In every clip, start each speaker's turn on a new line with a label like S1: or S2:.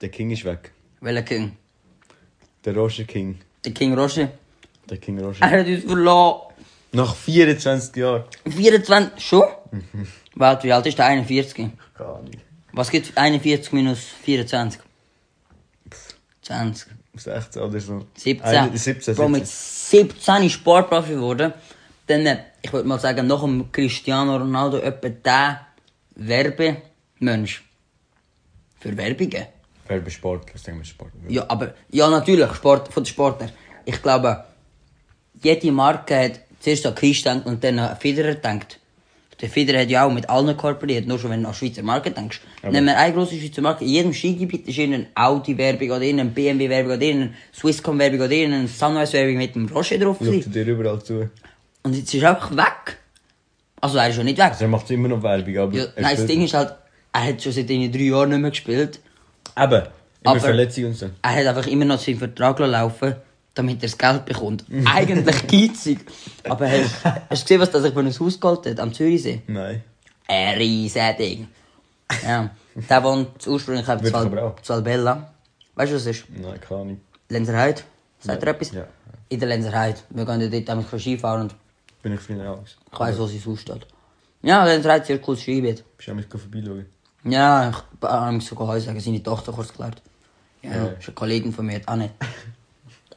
S1: Der King ist weg.
S2: Welcher King?
S1: Der Roger King.
S2: Der King Roger.
S1: Der King Roger.
S2: Er hat uns verloren.
S1: Nach 24 Jahren.
S2: 24, schon? Warte, wie alt ist der? 41?
S1: Keine Ahnung.
S2: Was gibt 41 minus 24? 20.
S1: 16 oder so.
S2: 17.
S1: Ein- 17,
S2: Bro, mit
S1: 17.
S2: 17 ist Sportprofi geworden. Dann, äh, ich würde mal sagen, nach dem Cristiano Ronaldo etwa der Werbemensch. Für Werbungen.
S1: Werbesport, das denken wir Sport.
S2: Ja, aber, ja, natürlich, Sport, von den Sportlern. Ich glaube, jede Marke hat zuerst an Chris gedacht und dann an Federer gedacht. Der Federer hat ja auch mit allen kooperiert, nur schon wenn du an Schweizer Marke denkst. Nehmen wir eine grosse Schweizer Marke, in jedem Skigebiet ist irgendeine Audi-Werbung oder irgendeine BMW-Werbung oder irgendeine Swisscom-Werbung oder irgendeine Sunrise-Werbung mit dem Rocher drauf.
S1: Schaut dir überall zu.
S2: Und jetzt ist er einfach weg. Also er ist schon nicht weg.
S1: Also er macht immer noch Werbung, aber...
S2: Ja, nein, das Ding ist halt, er hat schon seit drei Jahren nicht mehr gespielt.
S1: Eben. Immer
S2: Aber-
S1: Verletzungen und so.
S2: Er hat einfach immer noch seinen Vertrag laufen damit er das Geld bekommt. Eigentlich geizig. Aber hast, hast du gesehen, was er sich für ein Haus geholt hat am Zürichsee?
S1: Nein.
S2: Ein riesen Ding. Ja. Der wohnt ursprünglich
S1: aber auch.
S2: Zwalbella. Weißt du, was es ist?
S1: Nein, keine Ahnung.
S2: Lenzerheide? Sagt er etwas?
S1: Ja.
S2: In der Lenzerheide. Wir gehen dort damit Skifahren und
S1: Bin ich früher auch.
S2: ich weiss, wo sein Haus steht. Ja, Lenzerheide ist ein cooles Skigebiet.
S1: Bist du auch mit vorbeischauen?
S2: Ja, ich habe sogar heute sagen, seine Tochter kurz geklärt. Ja,
S1: Ja.
S2: ist eine Kollegin von mir, Annette.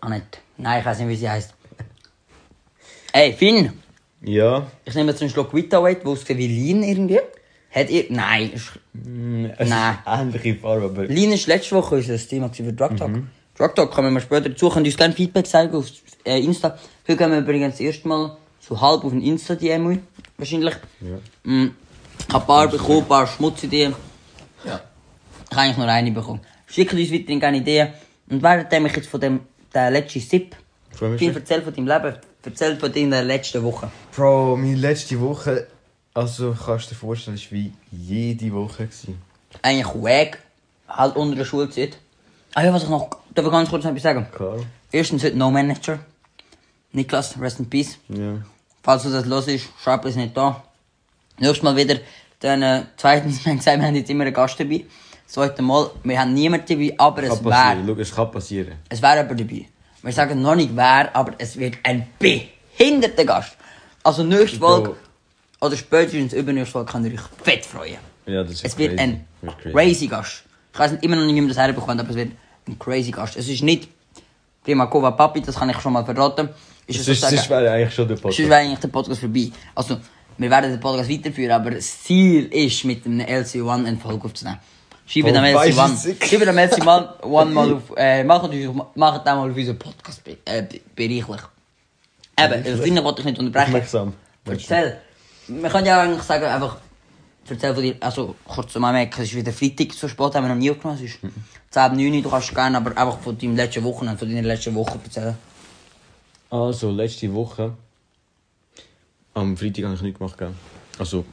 S2: Annette. Nein, ich weiß nicht, wie sie heißt. Ey, Finn,
S1: Ja.
S2: ich nehme jetzt einen Schluck Vita Wait, wo es wie Lean irgendwie. Hat ihr. Nein, ist-
S1: Mm, Es
S2: Nein.
S1: ist ähnliche Farbe, aber...
S2: Lean ist letzte Woche unser Thema für Drug Talk. Drug Talk kommen wir später dazu. Könnt ihr uns gerne Feedback zeigen auf äh, Insta. Heute gehen wir übrigens das erste Mal so halb auf den Insta-DM wahrscheinlich.
S1: Ja.
S2: Mm, ich habe ein paar bekommen, ein paar Schmutzideen. Ja. Ich habe eigentlich nur eine bekommen. Schickt uns weiterhin gerne Ideen. Und währenddem ich jetzt von dem der letzten Sip viel
S1: schon.
S2: erzählt von deinem Leben, erzählt von deiner letzten Woche.
S1: Bro, meine letzte Woche... Also, kannst du dir vorstellen, war wie jede Woche. Gewesen.
S2: Eigentlich weg, halt unter der Schulzeit. Ah ja, was ich noch, darf ich ganz kurz noch etwas sagen?
S1: Klar.
S2: Erstens heute No Manager. Niklas, rest in peace.
S1: Ja.
S2: Falls du das los ist, schreib es nicht da. Nächstes Mal wieder. Dann, äh, zweitens, wir haben gesagt, wir haben jetzt immer einen Gast dabei. Das zweite Mal, wir haben niemanden dabei, aber
S1: Kann
S2: es wäre,
S1: es kann passieren.
S2: es wäre jemand dabei. Wir sagen noch nicht wer, aber es wird ein behinderter Gast. Also nächste. Folge, oder spätestens übernächste Folge, könnt ihr euch fett freuen.
S1: Ja, das ist
S2: Es wird
S1: crazy.
S2: ein
S1: crazy.
S2: crazy Gast. Ich weiß nicht, immer noch nicht, wie man das herbekommt, aber es wird ein crazy Gast. Es ist nicht Prima Kova Papi, das kann ich schon mal verraten. Ist es
S1: wäre eigentlich schon der
S2: Sonst
S1: Podcast.
S2: wäre eigentlich der Podcast vorbei. Also, wir werden den Podcast weiterführen, aber das Ziel ist, mit einem LC1 eine Folge aufzunehmen. Schreibt
S1: Oh,
S2: dem
S1: weiss
S2: LC1,
S1: es nicht.
S2: schreibt dem LC1 mal auf, äh, macht macht mal auf unseren Podcast äh, be- bereichlich. Eben, das Finden wollte ich nicht unterbrechen.
S1: Aufmerksam.
S2: Erzähl. Man kann ja eigentlich sagen, einfach, erzähl von dir, also, kurz zum Anmerken, es ist wieder Freitag, so spät haben wir noch nie aufgenommen, es ist 10 ab 9 Uhr, du kannst gerne, aber einfach von deinem letzten Wochenende, von deiner letzten Woche erzählen.
S1: Also, letzte Woche. Am Freitag habe ich nichts gemacht. Gell? Also,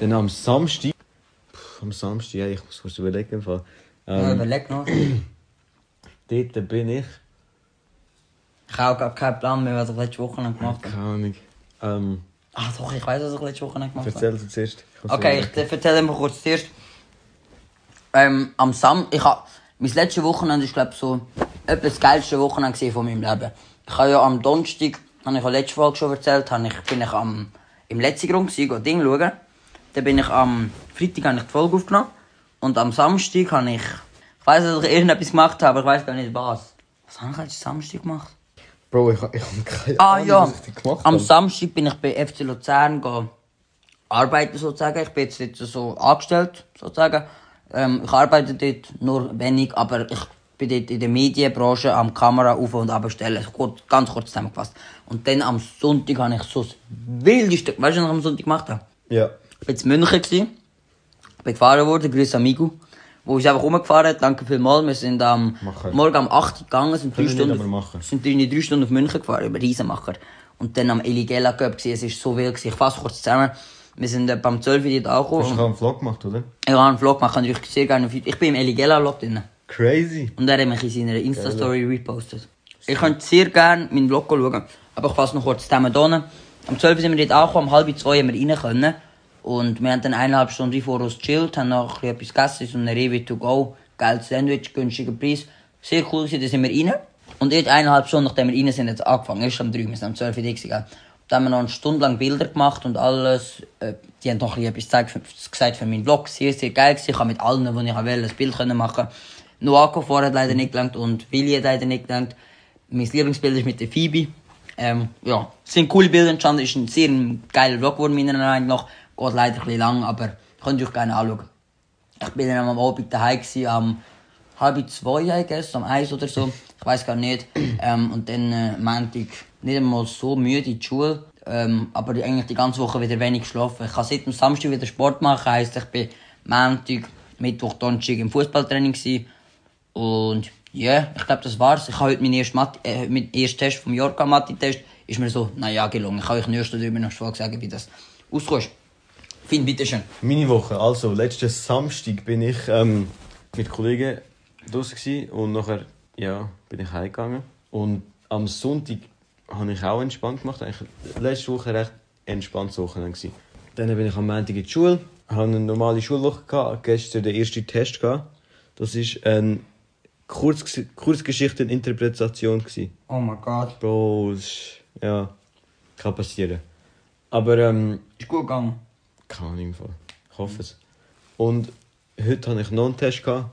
S1: dann am Samstag. Puh, am Samstag, ja, ich muss kurz überlegen. im Fall.
S2: Ja,
S1: Ähm,
S2: überleg noch.
S1: dort bin ich.
S2: Ich habe auch gar keinen Plan mehr, was ich letzte Woche gemacht habe.
S1: Keine Ahnung. Ähm,
S2: Ah doch, ich weiß, was ich letzte Woche gemacht habe.
S1: erzähl du zuerst. Ich
S2: Okay, ich erzähle einfach kurz zuerst. Ähm, am Sam, ich habe, mein letztes Wochenende ist glaube so etwa das geilste Wochenende von meinem Leben. Ich habe ja am Donnerstag, habe ich ja letzte Folge schon erzählt, habe ich, bin ich am, im letzten Grund gewesen, Ding schauen. Dann bin ich am Freitag habe ich die Folge aufgenommen. Und am Samstag habe ich, ich weiß, dass ich irgendetwas gemacht habe, aber ich weiß gar nicht was. Was habe ich letzten Samstag gemacht?
S1: Bro, ich, ich habe keine
S2: Ah
S1: Ahnung,
S2: ja,
S1: was ich gemacht
S2: am
S1: habe.
S2: Samstag bin ich bei FC Luzern go arbeiten sozusagen. Ich bin jetzt, jetzt so angestellt sozusagen. Ähm, ich arbeite dort nur wenig, aber ich bin dort in der Medienbranche am Kamera auf und abstellen. Gut, ganz kurz zusammengefasst. Und dann am Sonntag habe ich so das wildeste, weißt du, was ich am Sonntag gemacht habe?
S1: Ja.
S2: Ich war in München. gewesen. Ich bin gefahren worden, grüß Amigo. Wo ist einfach rumgefahren hat. Danke vielmals. Wir sind am
S1: Machen.
S2: morgen um 8 Uhr gegangen, sind drei Stunden,
S1: machen.
S2: sind drei, Stunden auf München gefahren, über Riesenmacher. Und dann am Eligella Cup. Es ist so wild gewesen. Ich fasse kurz zusammen. Wir sind etwa um 12 Uhr dort
S1: Du hast
S2: angekommen.
S1: doch einen Vlog gemacht, oder?
S2: Ich habe einen Vlog gemacht, ich euch sehr gerne auf Ich bin im Eligella Lot drin.
S1: Crazy.
S2: Und er hat mich in seiner Insta-Story repostet. Ich könnte sehr gerne meinen Vlog schauen. Aber ich fasse noch kurz zusammen hier. Am 12 Uhr sind wir dort angekommen, um halb zwei haben wir rein können. Und wir haben dann eineinhalb Stunden vor uns gechillt, haben noch etwas gegessen, so eine Rewe to go. geiles Sandwich, günstiger Preis. Sehr cool gewesen, da sind wir rein. Und jetzt eineinhalb Stunden, nachdem wir rein sind, jetzt angefangen. Erst um drei, wir sind um zwölf Uhr da. Da haben wir noch eine Stunde lang Bilder gemacht und alles. Äh, Die haben noch etwas gezeigt, für- gesagt für meinen Vlog. Sehr, sehr geil. Ich habe mit allen, die ich wollte, ein Bild können machen. Noako vorher leider nicht gelangt und Willi hat leider nicht gelangt. Mein Lieblingsbild ist mit der Phoebe. Ähm, ja, sind coole Bilder entstanden. Ist ein sehr geiler Vlog geworden, meiner Meinung nach. Geht leider ein bisschen lang, aber könnt ihr euch gerne anschauen. Ich bin dann am Abend daheim gsi, am halb zwei, I guess, am eins oder so. Ich weiß gar nicht. Ähm, und dann äh, Montag nicht einmal so müde in die Schule. Ähm, aber eigentlich die ganze Woche wieder wenig geschlafen. Ich kann seit dem Samstag wieder Sport machen. Heisst, ich bin Montag, Mittwoch, Donnerstag im Fußballtraining gsi. Und ja, ich glaube, das war's. Ich habe heute meinen ersten, Mathe, äh, meinen ersten Test vom Jahr gehabt, Mathe-Test. Ist mir so, naja, gelungen. Ich kann euch nächstes darüber noch schon sagen, wie das auskommt. Finn, bitteschön.
S1: Meine Woche, also letzten Samstag bin ich ähm, mit Kollegen draußen und nachher ja, bin ich heimgegangen. Und am Sonntag habe ich auch entspannt gemacht. Eigentlich letzte Woche recht entspanntes Wochenende. Dann bin ich am Montag in die Schule, habe eine normale Schulwoche gehabt, gestern den ersten Test gehabt. Das ist eine Kurz Kurzgeschichten-Interpretation. gewesen.
S2: Oh mein Gott.
S1: Bro, das ist, ja, kann passieren. Aber ähm,
S2: Ist gut gegangen.
S1: kann im Fall. Ich hoffe es. Und heute hatte ich noch einen Test. Gehabt.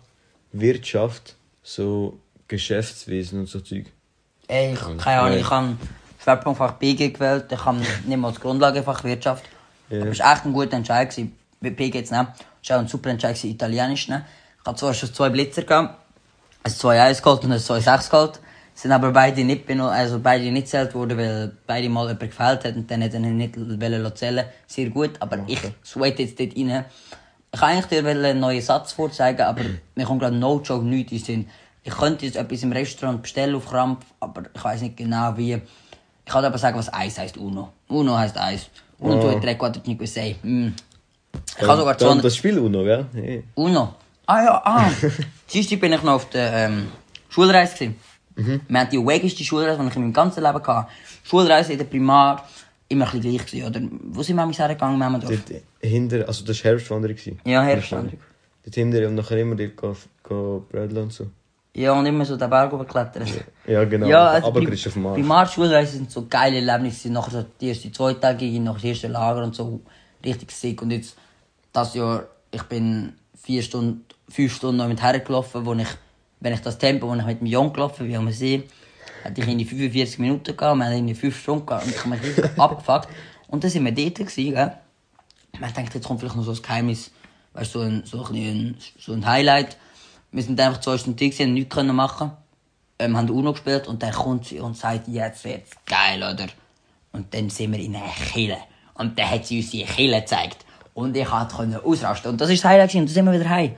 S1: Wirtschaft, so Geschäftswesen und so Zeug.
S2: Ey, ich, keine Ahnung, ich habe Schwerpunktfach BG gewählt, ich habe nicht mal das Grundlagenfach Wirtschaft.
S1: Ja.
S2: Aber es war echt ein guter Entscheid. gewesen, BG jetzt nehmen. Es war auch ein super Entscheid, gewesen, Italienisch ne? Ich habe zwar schon zwei Blitzer gehabt, ein 2-1 geholt und ein 2-6 geholt. Sind aber beide nicht, also beide nicht zählt worden, weil beide mal jemand gefällt hat und dann hat er nicht zählen Sehr gut, aber ich sweat jetzt dort rein. Ich kann eigentlich dir einen neuen Satz vorzeigen, aber mir kommt gerade no joke nichts in den Sinn. Ich könnte jetzt etwas im Restaurant bestellen auf Krampf, aber ich weiß nicht genau wie. Ich kann aber sagen, was Eis heisst Uno. Uno heisst Eis. Uno
S1: Oh.
S2: tu e tre, quattro, cinque, sei. Mm. Ich habe sogar zwei...
S1: das Spiel Uno, gell? Hey.
S2: Uno. Ah ja, ah. Dienstag bin ich noch auf der ähm, Schulreise. Gewesen. Wir hatten die wackeste Schulreise, die ich in meinem ganzen Leben hatte. Schulreise in der Primar, immer ein bisschen gleich gewesen, oder? Wo sind wir manchmal hergegangen, Memmendorf?
S1: Dort hinter, also das war Herbstwanderung.
S2: Ja, Herbstwanderung.
S1: Dort hinter und nachher immer dort go, go und so.
S2: Ja, und immer so den Berg hochklettern.
S1: Ja, genau.
S2: Ja, also
S1: aber Christ auf dem Arsch.
S2: Primarschulreisen sind so geile Erlebnisse. Nachher so die ersten zwei Tage, nachher das erste Lager und so. Richtig sick. Und jetzt, das Jahr, ich bin vier Stunden, fünf Stunden noch mit hergelaufen, wo ich, wenn ich das Tempo, wo ich mit dem Jungen gelaufen wie am See, hatte ich irgendwie 45 Minuten gehabt, wir haben irgendwie fünf Stunden gehabt und ich habe mich richtig abgefuckt. Und dann sind wir dort gewesen, gell. Man denkt, jetzt kommt vielleicht noch so ein Geheimnis, weißt du, so ein, so ein, so ein Highlight. Wir sind einfach zwei Stunden gewesen, haben nichts können machen ähm, haben Uno gespielt und dann kommt sie und sagt, jetzt wird's geil, oder? Und dann sind wir in einer Kille. Und dann hat sie uns die Kille gezeigt. Und ich konnte ausrasten. Und das ist das Highlight und dann sind wir wieder heim.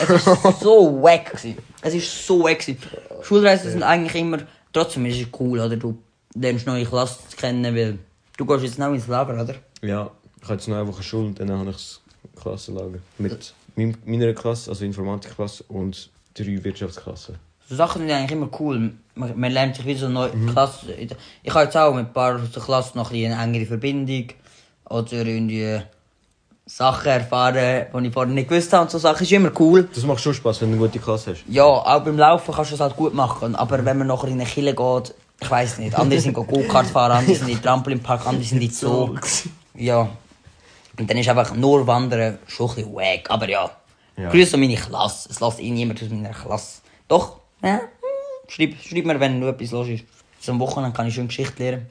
S2: Es war so wack. gewesen. Es war so wack. gewesen. Schulreisen sind eigentlich immer, trotzdem ist es cool, oder? Du lernst neue Klassen kennen, weil du gehst jetzt noch ins Lager, oder?
S1: Ja, ich habe jetzt noch eine Woche Schule und dann habe ich das Klassenlager. Mit meinem- meiner Klasse, also Informatikklasse und drei Wirtschaftsklassen.
S2: So Sachen sind eigentlich immer cool. Man, man lernt sich wieder so neue Klassen. Ich habe jetzt auch mit ein paar Klassen noch ein eine engere Verbindung. Oder irgendwie Sachen erfahren, die ich vorher nicht gewusst habe. Und so Sachen ist immer cool.
S1: Das macht schon Spaß, wenn du eine gute Klasse hast.
S2: Ja, auch beim Laufen kannst du es halt gut machen. Aber wenn man nachher in eine Kille geht, ich weiß nicht. Andere sind Go-Kart fahren, andere sind in den Trampolinpark, andere sind in den Zoo. Ja. Und dann ist einfach nur Wandern schon ein bisschen wack. Aber ja.
S1: Ja.
S2: Grüße an meine Klasse. Es lässt eh niemand aus meiner Klasse. Doch, ja. Schreib, schreib mir, wenn noch etwas los ist. Am Wochenende kann ich schön Geschichte lernen.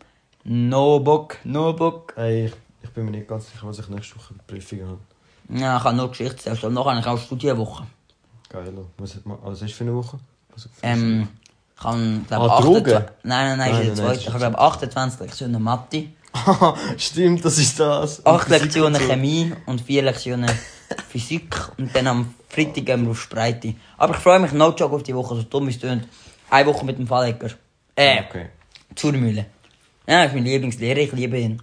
S2: No Bock, no Bock.
S1: Hey, bin mir nicht ganz sicher, was ich nächste Woche für Prüfungen habe.
S2: Ja, ich habe nur Geschichte selbst. Und nachher habe ich auch Studienwoche.
S1: Geil. Was, hat man- du für eine Woche? Also,
S2: Ähm, ich habe, glaube
S1: Ah, Drogen?
S2: 28... Nein, nein, nein,
S1: Nein,
S2: ist
S1: nein,
S2: Ich
S1: ist
S2: habe, glaube 28 Lektionen Mathe,
S1: Stimmt, das ist das.
S2: 8
S1: Physik
S2: Lektionen. Chemie und 4 Lektionen Physik. Und dann am Freitag gehen wir auf Spreite. Aber ich freue mich no joke auf die Woche, so dumm ist es Eine Woche mit dem Fallecker. Äh,
S1: Okay.
S2: Zurmühle. Ja, ist mein Lieblingslehrer, ich liebe ihn.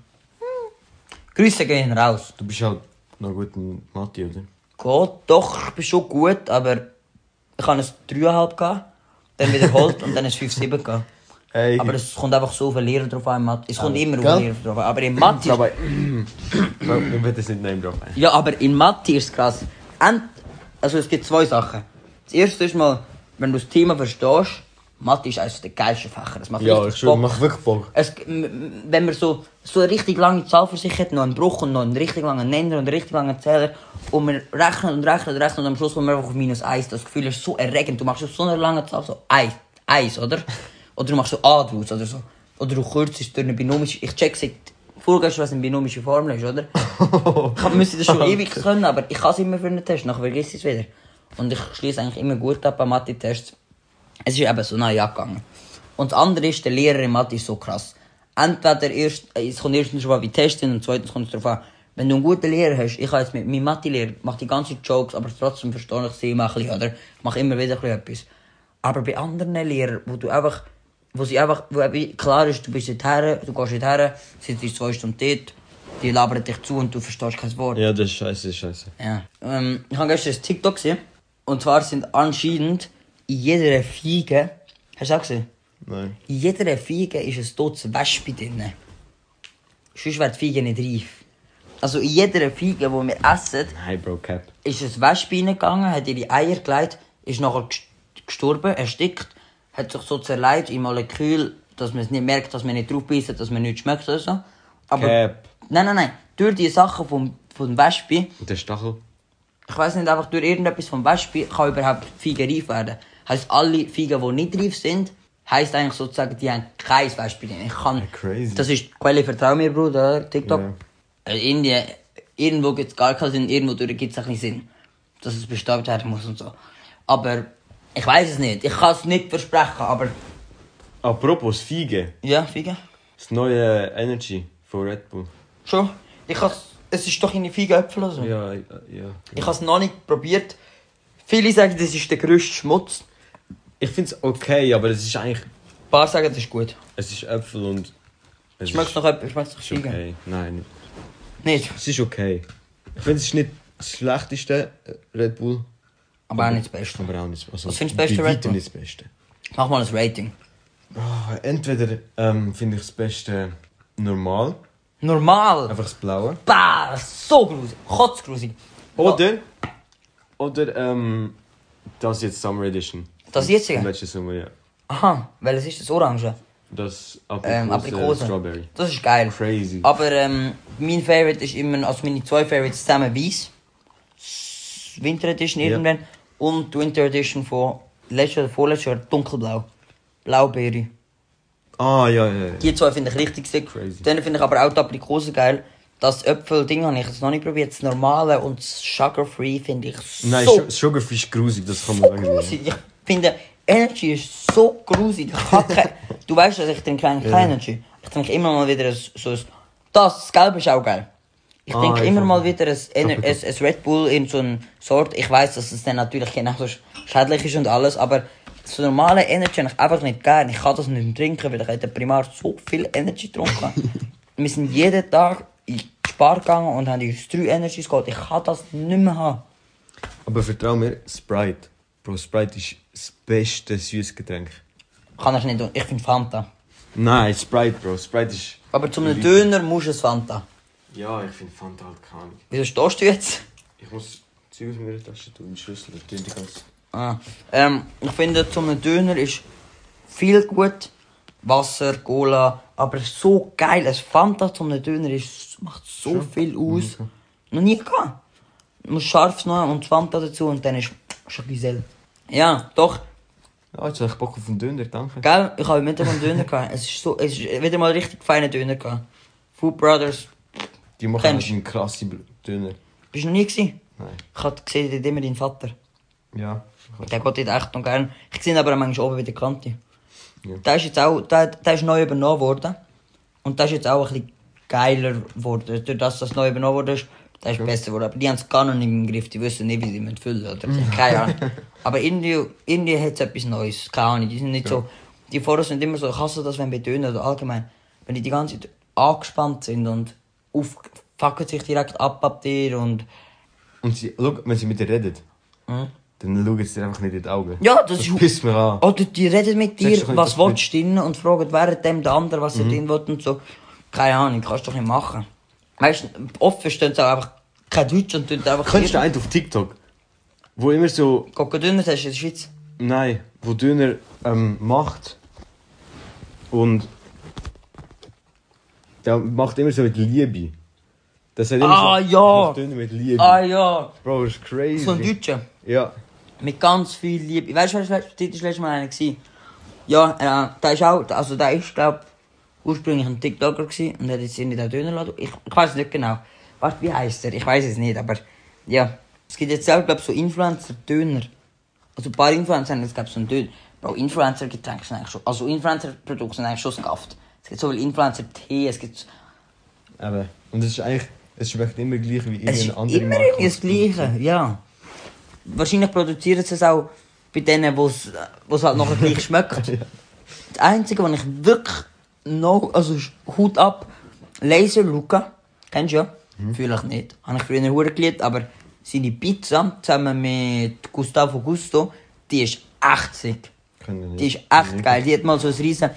S2: Grüße gehen raus.
S1: Du bist halt noch gut in Mathe, oder?
S2: Geht, doch, ich bin schon gut, aber ich habe ein 3,5 gehabt, dann wiederholt und dann ein 5,7 gehabt.
S1: Hey,
S2: Aber es kommt einfach so auf den Lehrer drauf an. Mathe. Es kommt immer auf den Lehrer drauf an. Aber in Mathe ist,
S1: aber. Wir werden es nicht nehmen drauf.
S2: ja, aber in Mathe ist es krass. Ent, also es gibt zwei Sachen. Das erste ist mal, wenn du das Thema verstehst, Mathe ist eines der geilsten Fächer. Das macht
S1: Ja, ich schon, macht wirklich Bock.
S2: Es, wenn man so, so eine richtig lange Zahl für sich hat, noch einen Bruch und noch einen richtig langen Nenner und einen richtig langen Zähler und man rechnet und rechnet und rechnet und am Schluss kommt man einfach auf minus 1. Das Gefühl ist so erregend. Du machst auf so einer langen Zahl so 1, 1 oder? Oder du machst so A draus oder so. Oder du kürzt es durch eine binomische... Ich check seit vorgestern, was eine binomische Formel ist, oder? ich müsste das schon ewig können, aber ich kann es immer für einen Test, nachher vergesse ich es wieder. Und ich schließe eigentlich immer gut ab bei Mathe-Tests. Es ist eben so neu angegangen. Und das andere ist, der Lehrer in Mathe ist so krass. Entweder erst, äh, es kommt erstens schon mal wie Testen und zweitens kommt es darauf an, wenn du einen guten Lehrer hast, ich habe jetzt mit meinem Mathe-Lehrer, mache die ganzen Jokes, aber trotzdem verstehe ich sie immer ein bisschen, oder? Ich mache immer wieder ein bisschen etwas. Aber bei anderen Lehrern, wo du einfach, wo sie einfach, wo klar ist, du bist nicht her, du gehst nicht her, sitzt zwei Stunden dort, die labern dich zu und du verstehst kein Wort.
S1: Ja, das ist scheiße, das ist scheiße.
S2: Ja. Ähm, ich habe gestern ein TikTok gesehen. Und zwar sind anscheinend in jeder Fiege. Hast du auch gesehen?
S1: Nein.
S2: In jeder Fiege ist ein totes Wespe drin. Sonst wäre die Fiege nicht reif. Also in jeder Fiege, die wir essen,
S1: Nein, Bro, Cap.
S2: ist ein Wespe reingegangen, hat ihre Eier gelegt, ist nachher gest- gestorben, erstickt, hat sich so zerlegt in Molekül, dass man es nicht merkt, dass man nicht drauf beißt, dass man nichts schmeckt oder so. Aber,
S1: Cap.
S2: nein, nein, nein, durch die Sachen vom, vom Wespe
S1: Und der Stachel?
S2: ich weiß nicht, einfach durch irgendetwas vom Wespe kann überhaupt Feigen reif werden. Heißt, alle Feigen, die nicht reif sind, heisst eigentlich sozusagen, die haben kein drin. Ich kann,
S1: Crazy.
S2: Das ist die Quelle, vertrau mir, Bruder? TikTok.
S1: Ja.
S2: Also Indien, irgendwo gibt es gar keinen Sinn, irgendwo durch gibt es ein bisschen Sinn. Dass es bestäubt werden muss und so. Aber, ich weiß es nicht. Ich kann es nicht versprechen, aber,
S1: Apropos Fiege.
S2: ja, Feigen.
S1: Das neue Energy von Red Bull.
S2: Schon. Ich has, es ist doch in die Feigenäpfel oder so.
S1: Ja, ja. ja.
S2: Ich habe es noch nicht probiert. Viele sagen, das ist der grösste Schmutz.
S1: Ich finde es okay, aber es ist eigentlich.
S2: Ein paar sagen, das ist gut.
S1: Es ist Äpfel und. Es
S2: Schmeckt noch etwas? Schmeckt noch Feigen?
S1: okay. Nein,
S2: Nicht.
S1: es ist okay. Ich finde, es ist nicht das schlechteste äh, Red Bull,
S2: Aber auch nicht das Beste.
S1: aber auch nicht. Also,
S2: Was findest du das Beste
S1: bei
S2: Red
S1: weitem
S2: Bull?
S1: nicht das Beste.
S2: Mach mal ein Rating.
S1: Ah, entweder ähm, finde ich das Beste normal,
S2: Normal.
S1: einfach das Blaue.
S2: Bah, so grusig. Kotzgrusig.
S1: Oder. Oder ähm, das jetzt Summer Edition.
S2: Das jetzige?
S1: Letzten Sommer, ja.
S2: Aha, welches ist das Orange?
S1: Das
S2: Ähm,
S1: Aprikose,
S2: Aprikose.
S1: Strawberry.
S2: Das ist geil.
S1: Crazy.
S2: Aber ähm, mein Favorite ist immer, also meine zwei Favorites zusammen weiß. Winter Edition
S1: Ja.
S2: irgendwann. Und Winter Edition von letztes oder vorletztes Jahr dunkelblau. Blaubeere.
S1: Ah, ja, ja, ja.
S2: Die zwei finde ich richtig sick.
S1: Crazy.
S2: Dann finde ich aber auch die Aprikose geil. Das Äpfel-Ding habe ich jetzt noch nicht probiert. Das normale und das Sugar-Free finde ich so
S1: Nein, Su- Sugarfree ist grusig, das kann man
S2: so grusig. Finde, Energy ist so grusig. Ich du weißt, dass ich trinke eigentlich keine Energy. Ich trinke immer mal wieder so ein... Das, das Gelbe ist auch geil. Ich
S1: Ah,
S2: trinke immer mal wieder ein, ein, ein, ein Red Bull in so einer Sort. Ich weiß, dass es dann natürlich genauso schädlich ist und alles, aber so normale Energy habe ich einfach nicht gern. Ich kann das nicht mehr trinken, weil ich hätte primär so viel Energy getrunken. Wir sind jeden Tag in die Spar gegangen und haben uns drei Energies geholt. Ich kann das nicht mehr haben.
S1: Aber vertrau mir, Sprite. Bro, Sprite ist das beste Süßgetränk.
S2: Kann ich nicht tun. Ich finde Fanta.
S1: Nein, Sprite, Bro. Sprite ist.
S2: Aber zum einem Döner musst du es Fanta.
S1: Ja, ich finde Fanta halt keine Ahnung.
S2: Wieso stehst du jetzt?
S1: Ich muss Zeug aus meiner Tasche tun, den Schlüssel, tun die ganze.
S2: Ah. Ähm, ich finde, zum einem Döner ist viel gut. Wasser, Cola, aber so geil. Ein Fanta zum einem Döner ist, macht so viel aus. Noch nie gehabt. Du musst scharf noch und Fanta dazu und dann ist schon Giselle. Ja, doch.
S1: Ja, jetzt habe ich Bock auf einen Döner, danke.
S2: Gell, ich habe mit einem Döner gehabt. Es ist so, es ist wieder mal richtig feiner Döner gehabt. Food Brothers,
S1: Die machen
S2: Kennst
S1: einen krassen Döner.
S2: bist du noch nie gewesen?
S1: Nein.
S2: Ich habe gesehen, dort immer deinen Vater.
S1: Ja.
S2: Der geht dort echt noch gern. Ich sehe ihn aber manchmal oben bei der Kante.
S1: Ja.
S2: Der ist jetzt auch, der, der ist neu übernommen worden. Und der ist jetzt auch ein bisschen geiler geworden. Durch das, dass neu übernommen worden ist, der ist besser geworden. Aber die haben es gar noch nicht im Griff. Die wissen nicht, wie sie mit füllen oder. Keine Ahnung. aber irgendwie, irgendwie hat es etwas Neues. Keine Ahnung. Die sind nicht so, die vorher sind immer so, ich hasse das, wenn bei Döner oder allgemein, wenn die die ganze Zeit angespannt sind und auf, fucken sich direkt ab ab dir und,
S1: Und sie, schau, wenn sie mit dir redet,
S2: Hm?
S1: dann schauen sie dir einfach nicht in die Augen.
S2: Ja, das ist-
S1: pisst mir an.
S2: Oder die reden mit dir, was
S1: das
S2: willst du drin und fragen währenddem der andere, was er drin will und so. Keine Ahnung, kannst du doch nicht machen. Weißt du, oft verstehen sie auch einfach kein Deutsch und tun einfach...
S1: Kennst du einen auf TikTok? wo immer so,
S2: Coco Dünner hast du in der Schweiz.
S1: nein, wo Döner ähm, macht und der macht immer so mit Liebe. Das hat immer
S2: Ah,
S1: so,
S2: ja.
S1: Döner mit Liebe.
S2: Ah ja,
S1: Bro, das ist crazy.
S2: so ein Deutscher.
S1: Ja.
S2: Mit ganz viel Liebe. Weißt du, wer das letzte Mal einer war? Ja, äh, der ist auch, also der ist, glaub ursprünglich ein TikToker gewesen und hat jetzt in den Dönerladen. Ich, ich weiß nicht genau. Warte, wie heißt er? Ich weiß es nicht, aber ja. Es gibt jetzt selber, glaub so Influencer-Döner. Also ein paar Influencer haben jetzt, glaub so einen Döner. Bro, Influencer-Getränke sind eigentlich schon, also Influencer-Produkte sind eigentlich schon skafft. Es gibt so viel Influencer-Tee, es gibt,
S1: Eben. Und es ist eigentlich, es schmeckt immer gleich wie
S2: es ist
S1: irgendeine andere
S2: immer
S1: Marke.
S2: irgendwie das Gleiche, ja. Wahrscheinlich produzieren sie es auch bei denen, wo es halt nachher gleich schmeckt. Das Einzige, was ich wirklich noch, also Hut ab, Laser Luca, kennst du ja? Fühle ich nicht. Habe ich früher hure geliebt, aber seine Pizza zusammen mit Gustavo Gusto, die ist echt sick. Die ist echt geil. Die hat mal so ein riesen,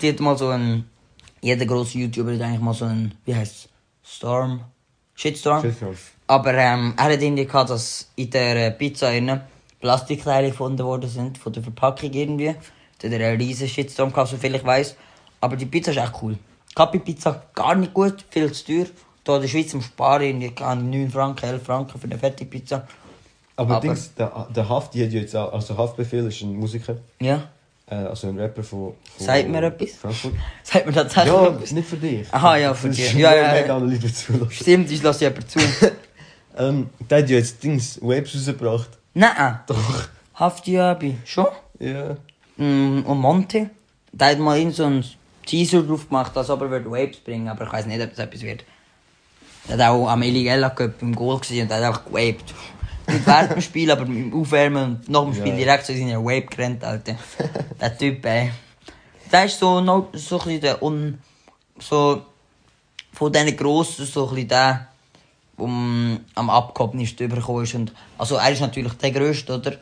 S2: die hat mal so ein, jeder grosse YouTuber hat eigentlich mal so ein, wie heißt Storm? Shitstorm?
S1: Shitstorm.
S2: Aber ähm, er hat irgendwie gehabt, dass in der Pizza innen Plastikteile gefunden worden sind, von der Verpackung irgendwie. Da hat er einen riesen Shitstorm gehabt, soviel ich weiß. Aber die Pizza ist echt cool. Kapi Pizza gar nicht gut, viel zu teuer. Hier in der Schweiz im Sparen irgendwie kann 9 Franken, 11 Franken für eine Fertigpizza.
S1: Aber,
S2: Aber-
S1: Dings, der, der Hafti hat ja jetzt auch, also Haftbefehl ist ein Musiker,
S2: Ja.
S1: äh, also ein Rapper von, von
S2: Sagt mir etwas?
S1: Frankfurt.
S2: Sagt mir tatsächlich
S1: Ja,
S2: etwas?
S1: nicht für dich.
S2: Aha, ja, für dich. Ja, ja, ja.
S1: an Liebe zu.
S2: Stimmt, ich lasse jemand zu.
S1: Ähm, der hat ja jetzt Dings, Waves rausgebracht.
S2: Nein.
S1: Doch.
S2: Hafti Schon?
S1: Ja.
S2: Mm, Und Monte? Der hat mal in so einen Teaser drauf gemacht, als ob er wird Waves bringen aber ich weiß nicht, ob das etwas wird. Er hat auch am Eligella Cup im Goal gesehen und hat einfach gewaped. Nicht während dem Spiel, aber im Aufwärmen und nach dem Spiel
S1: Ja.
S2: direkt so in seiner Vape gerannt, Alter. der Typ, ey. Der ist so, noch, so ein bisschen der un... so... von diesen Grossen so ein bisschen der, um, am abgehobensten übergekommen ist. Und, also er ist natürlich der Größte, oder?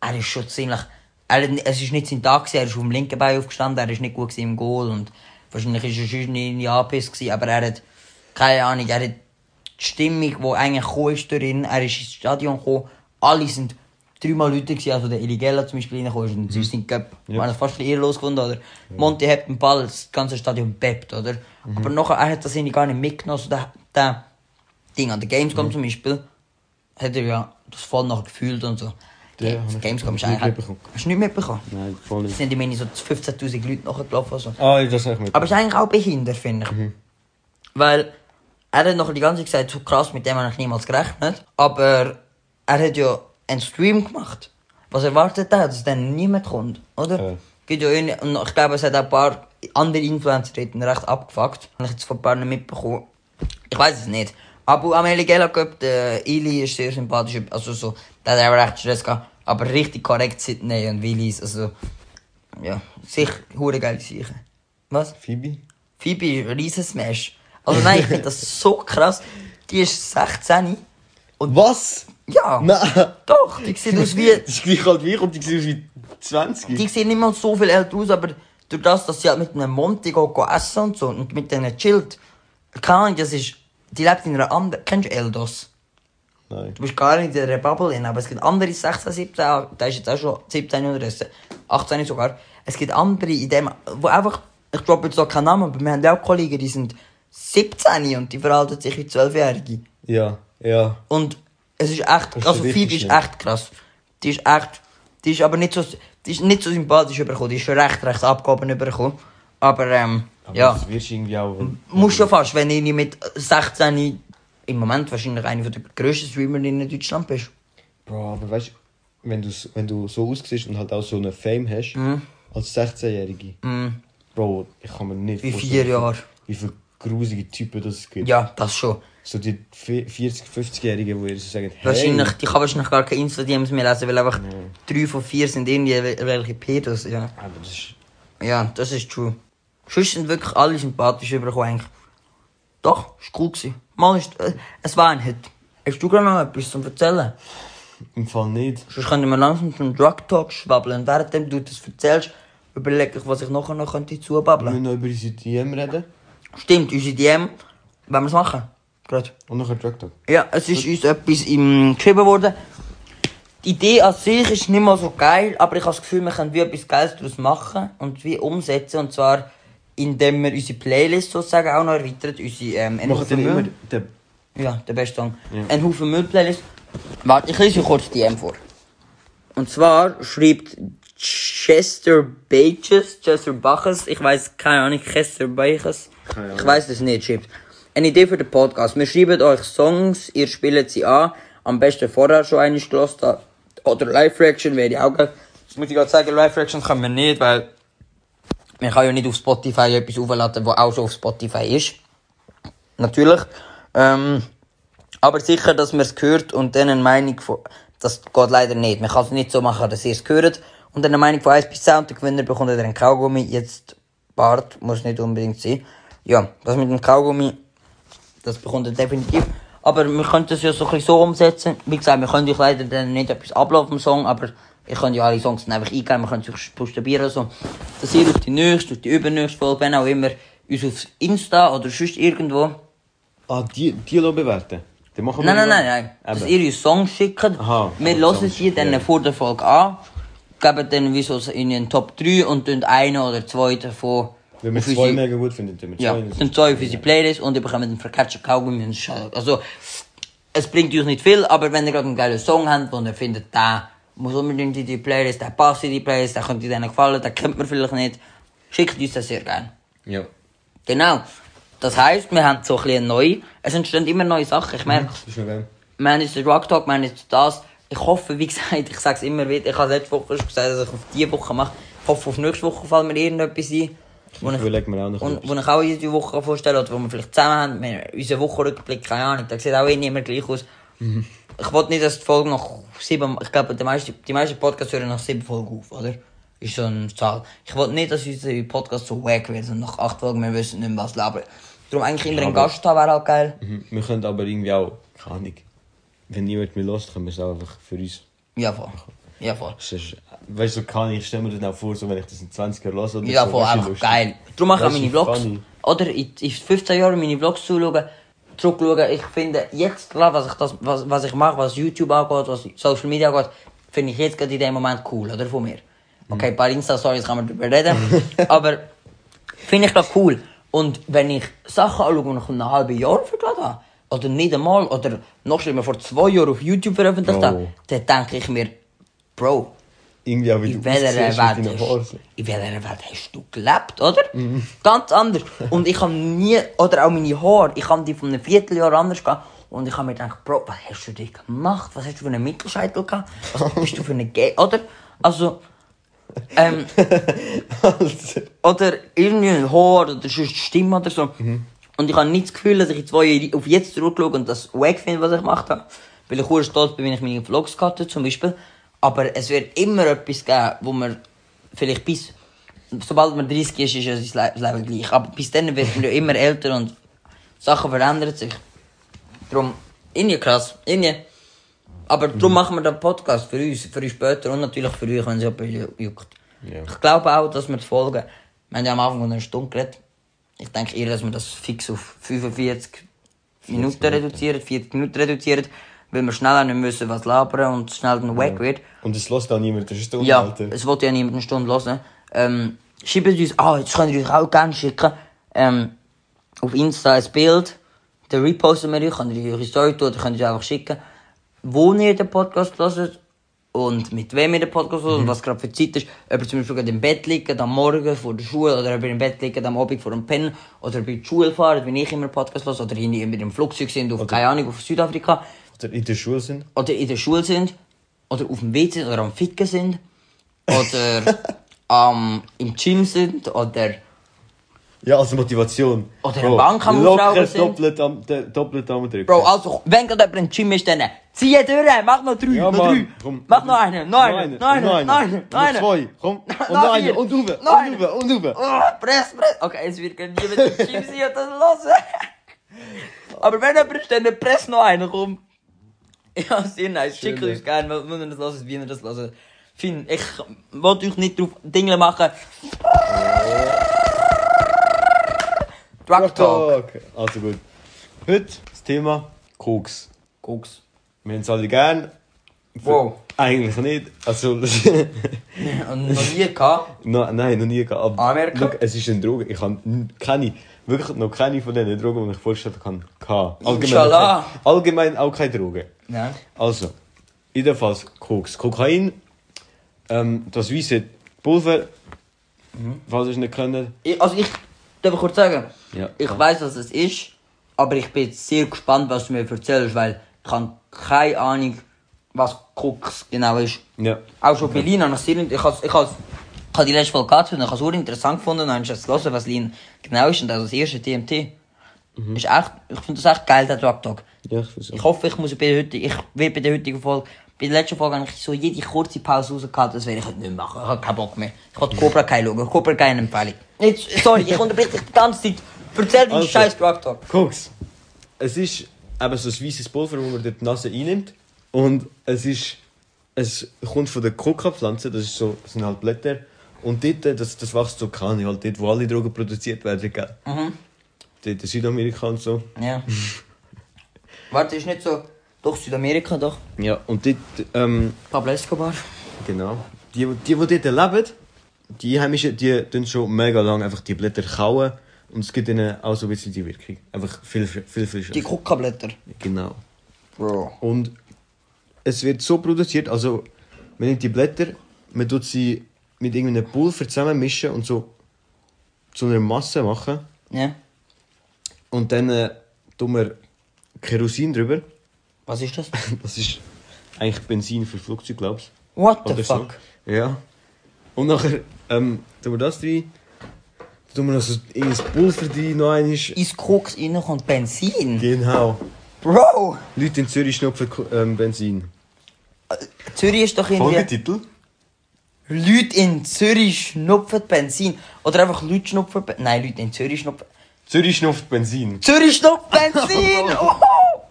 S2: Er ist schon ziemlich... Er, es ist nicht sein Tag, gewesen, er ist auf dem linken Bein aufgestanden, er ist nicht gut im Goal und wahrscheinlich ist er schon nicht in die APS gewesen, aber er hat, keine Ahnung, er hat die Stimmung, die eigentlich gekommen ist durch ihn, er ist ins Stadion gekommen, alle sind dreimal Leute gewesen, also der Eligella zum Beispiel reingekommen ist und ist sein Cup.
S1: Ja.
S2: Man hat fast ein bisschen gefunden, oder? Monty hat den Ball, das ganze Stadion bebt, oder? Aber nachher, er hat das irgendwie gar nicht mitgenommen, so der, der Ding an der Gamescom zum Beispiel, hat er ja das voll nachher gefühlt und so.
S1: Ja,
S2: das
S1: hab ich
S2: Gamescom ist
S1: nicht
S2: eigentlich...
S1: mitbekommen.
S2: Hast du nicht mitbekommen?
S1: Nein, voll
S2: Es
S1: nicht.
S2: sind immerhin so 15'000 Leute nachgelaufen. Also.
S1: Ah, das habe ich mit.
S2: Aber es ist eigentlich auch behindert, finde ich. Weil er hat noch die ganze Zeit gesagt, so krass, mit dem habe ich niemals gerechnet. Aber er hat ja einen Stream gemacht. Was erwartet er, dass dann niemand kommt, oder?
S1: Ja.
S2: Gibt ja und ich glaube, es hat auch ein paar andere Influencer recht abgefuckt. Habe ich jetzt von ein paar nicht mitbekommen. Ich weiß es nicht. Aber am Eligella Cup, der Ili ist sehr sympathisch. Also so, der hat auch recht Stress gehabt. Aber richtig korrekt Sydney und Willis. Also, ja, sicher, hure geile Sachen. Was?
S1: Phoebe?
S2: Phoebe ist ein riesen Smash. Also nein, ich finde das so krass. Die ist 16. Und
S1: Was?
S2: ja,
S1: Nein!
S2: doch, die sieht aus wie...
S1: Das ist gleich alt wie ich und die sieht aus wie 20.
S2: Die sieht nicht mal so viel älter aus, aber durch das, dass sie halt mit einem Monty geht, geht essen und so und mit denen chillt. Keine Ahnung, das ist... Die lebt in einer anderen... Kennst du Eldos?
S1: Nein.
S2: Du bist gar nicht in der Bubble drin, aber es gibt andere 16, 17, der ist jetzt auch schon 17 oder 18 sogar. Es gibt andere in dem, wo einfach, ich glaube jetzt auch keinen Namen, aber wir haben auch Kollegen, die sind 17 und die verhalten sich wie 12-Jährige.
S1: Ja, ja.
S2: Und es ist echt,
S1: ist
S2: also Phoebe ist echt krass. Die ist echt, die ist aber nicht so, die ist nicht so sympathisch überkommen, die ist schon recht, recht abgehoben überkommen. Aber ähm,
S1: Aber
S2: ja,
S1: das wirst du irgendwie auch.
S2: Musst schon fast, wenn du mit 16 im Moment wahrscheinlich eine der grössten Streamerinnen in Deutschland bist.
S1: Bro, aber weißt du, wenn, du's- wenn du so aussiehst und halt auch so eine Fame hast,
S2: Mhm.
S1: als 16-Jährige, Bro, ich kann mir nicht
S2: Wie
S1: vorstellen,
S2: vier
S1: wie-
S2: Jahre.
S1: Wie viele grusige Typen das es gibt.
S2: Ja, das schon.
S1: So die vi- 40-, 50-Jährigen, die ihr so sagen, hey,
S2: Wahrscheinlich, die kann wahrscheinlich gar keine Insta-DMs mehr lesen, weil einfach drei von vier sind irgendwie wel- welche Pedos, ja.
S1: aber das ist...
S2: Ja, das ist true. Sonst sind wirklich alle sympathisch übergekommen, eigentlich. Doch, ist cool gewesen. Mal ist, äh, es war ein Hit. Hast du gerade noch etwas zum Erzählen?
S1: Im Fall nicht.
S2: Sonst können wir langsam zum Drug Talk schwabbeln. Und während du das erzählst, überlege ich, was ich nachher noch könnte
S1: Wir
S2: zubabbeln.
S1: müssen noch über unsere DM reden.
S2: Stimmt, unsere DM, wollen wir es machen? Gerade.
S1: Und noch ein Drug Talk.
S2: Ja, es ist uns etwas im geschrieben worden. Die Idee an sich ist nicht mal so geil, aber ich habe das Gefühl, wir können wie etwas Geiles daraus machen und wie umsetzen. Und zwar, indem wir unsere Playlist sozusagen auch noch erweitern. Unsere, ähm,
S1: Machen immer
S2: Müll-
S1: den
S2: Ja, der beste Song.
S1: Ja.
S2: Ein Haufen Müll-Playlist. Warte, ich lese euch kurz die M vor. Und zwar schreibt Chester Baches, Chester Baches, ich weiß keine Ahnung, Chester Baches, ich weiß das nicht, schreibt. Eine Idee für den Podcast. Wir schreiben euch Songs, ihr spielt sie an, am besten vorher schon eine gelost. Oder Live-Reaction wäre auch geil. Das muss ich gerade sagen, Live-Reaction können wir nicht, weil man kann ja nicht auf Spotify etwas aufladen, was auch schon auf Spotify ist. Natürlich. Ähm, aber sicher, dass man es hört und dann eine Meinung von. Das geht leider nicht. Man kann es nicht so machen, dass ihr es hört. Und dann eine Meinung von 1 bis 10 und der Gewinner bekommt dann einen Kaugummi. Jetzt Bart, muss nicht unbedingt sein. Ja, das mit dem Kaugummi, das bekommt er definitiv. Aber wir können das ja so ein bisschen so umsetzen. Wie gesagt, wir können euch leider dann nicht etwas ablaufen vom Song, aber ich kann ja alle Songs dann einfach eingeben, können sie euch buchstabieren so. Dass ihr auf die nächste, auf die übernächste Folge, wenn auch immer, uns auf Insta oder sonst irgendwo
S1: Ah, die, die bewerten. Dann machen
S2: Nein, nein, nein, nein. Dass ihr uns Songs schickt.
S1: Aha,
S2: wir hören sie dann vor der Folge an, geben dann wie so in den Top 3 und dann einen oder zwei davon
S1: Wenn wir zwei mega gut finden, dann
S2: Ja,
S1: zwei.
S2: dann zwei auf unsere Playlist und ihr bekommt einen verkatchten Kaugummi. und Schal- Also, es bringt euch nicht viel, aber wenn ihr gerade einen geilen Song habt und ihr findet, der muss unbedingt in die Playlist, der passt in die Playlist, der könnte denen gefallen, den kennt man vielleicht nicht, schickt uns das sehr gerne.
S1: Ja.
S2: Genau. Das heisst, wir haben so ein bisschen neu, es entstehen immer neue Sachen, ich merke,
S1: geil.
S2: wir haben jetzt den Rock Talk, wir haben jetzt das. Ich hoffe, wie gesagt, ich sage es immer wieder, ich habe letzte Woche schon gesagt, dass ich auf diese Woche mache. Ich hoffe, auf nächste Woche fällt mir irgendetwas ein. Wo
S1: Ich
S2: ich,
S1: mir auch noch
S2: und, wo ich auch jede Woche vorstellen oder wo wir vielleicht zusammen haben. Wir, unser Wochenrückblick, keine Ahnung, da sieht auch eh nicht immer gleich aus.
S1: Mhm.
S2: Ich wollte nicht, dass die Folge nach sieben, ich glaube, die meisten, die meisten Podcasts hören nach sieben Folgen auf, oder? Ist so eine Zahl. Ich wollte nicht, dass unser Podcast so wack wird und nach acht Folgen wir wissen nicht mehr, was labern. Darum eigentlich immer einen Gast haben wäre halt geil.
S1: Mhm. Wir können aber irgendwie auch, keine Ahnung, wenn niemand mehr lässt, können wir es auch einfach für uns.
S2: Ja, voll. Ja, voll.
S1: Weißt du, so kann ich, stelle mir das auch vor, so wenn ich das in 20 Jahren lasse oder
S2: Ja,
S1: so.
S2: voll,
S1: ist
S2: einfach
S1: lustig.
S2: geil. Darum mache ich auch meine Vlogs.
S1: funny.
S2: Oder in, in 15 Jahren meine Vlogs zuschauen, zurückschauen. Ich finde jetzt gerade, was ich, das, was, was ich mache, was YouTube angeht, was Social Media angeht, finde ich jetzt gerade in dem Moment cool, oder? Von mir. Okay, ein paar Insta-Stories kann man darüber reden. aber finde ich doch cool. Und wenn ich Sachen anschaue, die ich in einem halben Jahr vergladen habe, oder nicht einmal, oder noch schlimmer, vor zwei Jahren auf YouTube veröffentlicht habe, dann denke ich mir, Bro,
S1: Irgendwie auch, wie
S2: in
S1: du
S2: welcher Welt
S1: Haaren.
S2: hast, in welcher Welt hast du gelebt, oder? Ganz anders. Und ich habe nie, oder auch meine Haare, ich habe die von einem Vierteljahr anders gehabt. Und ich habe mir gedacht, Bro, was hast du dir gemacht? Was hast du für einen Mittelscheitel gehabt? Was bist du für eine Gay, oder? Also, ähm,
S1: Also,
S2: oder irgendwie ein Haar oder sonst Stimme oder so. Und ich habe nicht das Gefühl, dass ich in zwei Jahren auf jetzt zurückschaue und das wack finde, was ich gemacht habe. Weil ich stolz bin, wenn ich meine Vlogs hatte, zum Beispiel. Aber es wird immer etwas geben, wo man vielleicht bis, sobald man 30 ist, ist ja sein Le- Leben gleich. Aber bis dann wird man ja immer älter und Sachen verändern sich. Darum, irgendwie krass, irgendwie. Aber darum machen wir den Podcast für uns, für uns später und natürlich für euch, wenn es jemand ju- juckt.
S1: Ja.
S2: Ich glaube auch, dass wir die Folgen, wir haben ja am Anfang von einer Stunde geredet. Ich denke eher, dass wir das fix auf 45 Minuten reduzieren, 40 Minuten reduzieren, weil wir schnell auch nicht müssen was labern und schnell dann weg wird.
S1: Und es lässt auch niemand, ist der
S2: Ja,
S1: Alter.
S2: es wollte ja niemand eine Stunde hören. Ähm, schreibt uns, ah, jetzt könnt ihr euch auch gerne schicken, ähm, auf Insta ein Bild, dann reposten wir euch, könnt ihr eure Story tun, dann könnt ihr einfach schicken, wo ihr den Podcast hört und mit wem ihr den Podcast hört und was gerade für Zeit ist. Ob ihr zum Beispiel gerade im Bett liegt, am Morgen vor der Schule, oder ob ihr im Bett liegt, am Abend vor dem Pennen, oder ihr in die Schule fahrt, wenn ich immer Podcast höre, oder irgendwie mit dem Flugzeug sind, auf, keine Ahnung, auf Südafrika
S1: Oder in der Schule sind.
S2: oder in der Schule sind, oder auf dem WC oder am Ficken sind, oder am im Gym sind, oder
S1: Ja, als Motivation.
S2: Oder eine Bank am Aufschrauben
S1: Locker
S2: sind.
S1: doppelt am, doppelt am drücken.
S2: Bro, also, wenn gerade jemand im Gym ist, dann zieh durch, mach noch drei,
S1: Ja,
S2: noch drei,
S1: komm.
S2: mach noch einen, noch einen, noch einen, noch einen, noch einen.
S1: zwei, komm. Und
S2: Noch
S1: einen, und rüber, und rüber, und rüber.
S2: Oh, press, press. Okay, es wird niemand im Gym sein und das hören. Aber wenn jemand ist, dann press noch einen, komm. Ja, sehr nice. Schickt uns gerne, wenn ihr das hört, wie ihr das hört. Finn, ich wollte euch nicht drauf Dinge machen. Drug Talk.
S1: Also gut. Heute das Thema Koks.
S2: Koks.
S1: Wir haben es alle gern.
S2: Wow.
S1: Eigentlich nicht. Also,
S2: noch nie gehabt.
S1: no, nein, noch nie gehabt. Aber
S2: Amerika?
S1: Schau, es ist eine Droge. Ich habe keine, wirklich noch keine von diesen Drogen, die ich vorgestellt habe, gehabt.
S2: Inshallah.
S1: allgemein auch keine Drogen.
S2: Ja.
S1: Also, jedenfalls Koks. Kokain, ähm, das weiße Pulver, falls ihr es nicht kennt.
S2: Ich, also ich darf ich kurz sagen,
S1: Ja,
S2: ich weiß, was es ist, aber ich bin sehr gespannt, was du mir erzählst, weil ich habe keine Ahnung, was Koks genau ist.
S1: Ja.
S2: Auch schon bei Lean habe ich habe, habe, ich habe die letzte Folge gehabt und ich habe es interessant gefunden und habe ich gelesen, was Lean genau ist und also das erste TMT. Ist echt, ich finde das echt geil, der Drug Talk.
S1: Ja, ich.
S2: Ich hoffe, ich muss bei der heutigen, ich will bei der heutigen Folge, bei der letzten Folge habe ich so jede kurze Pause rausgehalten, das werde ich heute nicht machen. Ich habe keinen Bock mehr. Ich wollte Cobra Kai schauen. Cobra Kai Empfehlung. Jetzt, sorry, ich unterbreche dich die ganze Zeit. Erzähl deinen
S1: Also.
S2: scheiß Drug Talk.
S1: Koks. Es ist eben so ein weißes Pulver, das man dort die Nase einnimmt. Und es ist. Es kommt von der Coca-Pflanze, das, ist so, das sind halt Blätter. Und dort, äh, das, das wächst so kann halt dort, wo alle Drogen produziert werden, gell?
S2: Mhm.
S1: Dort in Südamerika und so.
S2: Ja. Warte, ist nicht so, doch Südamerika, doch.
S1: Ja, und dort, ähm,
S2: Pablo Escobar.
S1: genau. Die, die, die dort leben, die Einheimischen, die tun schon mega lang einfach die Blätter kauen. Und es gibt ihnen auch so ein bisschen die Wirkung. Einfach viel, viel, viel, viel
S2: Die Coca-Blätter.
S1: Genau.
S2: Bro.
S1: Und es wird so produziert, also man nimmt die Blätter, man tut sie mit irgendeinem Pulver zusammenmischen und so zu einer Masse machen.
S2: Ja.
S1: Und dann äh, tun wir Kerosin drüber.
S2: Was ist das?
S1: Das ist eigentlich Benzin für Flugzeug, glaubst
S2: What
S1: du?
S2: the fuck?
S1: So. Ja. Und nachher ähm, tun wir das rein. Dann tun wir noch so irgendein Pulver rein, noch einmal.
S2: Ins Koks rein kommt Benzin.
S1: Genau.
S2: Bro!
S1: Leute in Zürich schnupfen ähm, Benzin.
S2: Zürich ist doch irgendwie...
S1: Folgetitel?
S2: Leute in Zürich schnupfen Benzin. Oder einfach Leute schnupfen Benzin. Nein, Leute in Zürich schnupfen...
S1: Zürich schnupft Benzin.
S2: Zürich schnupft Benzin! Oh,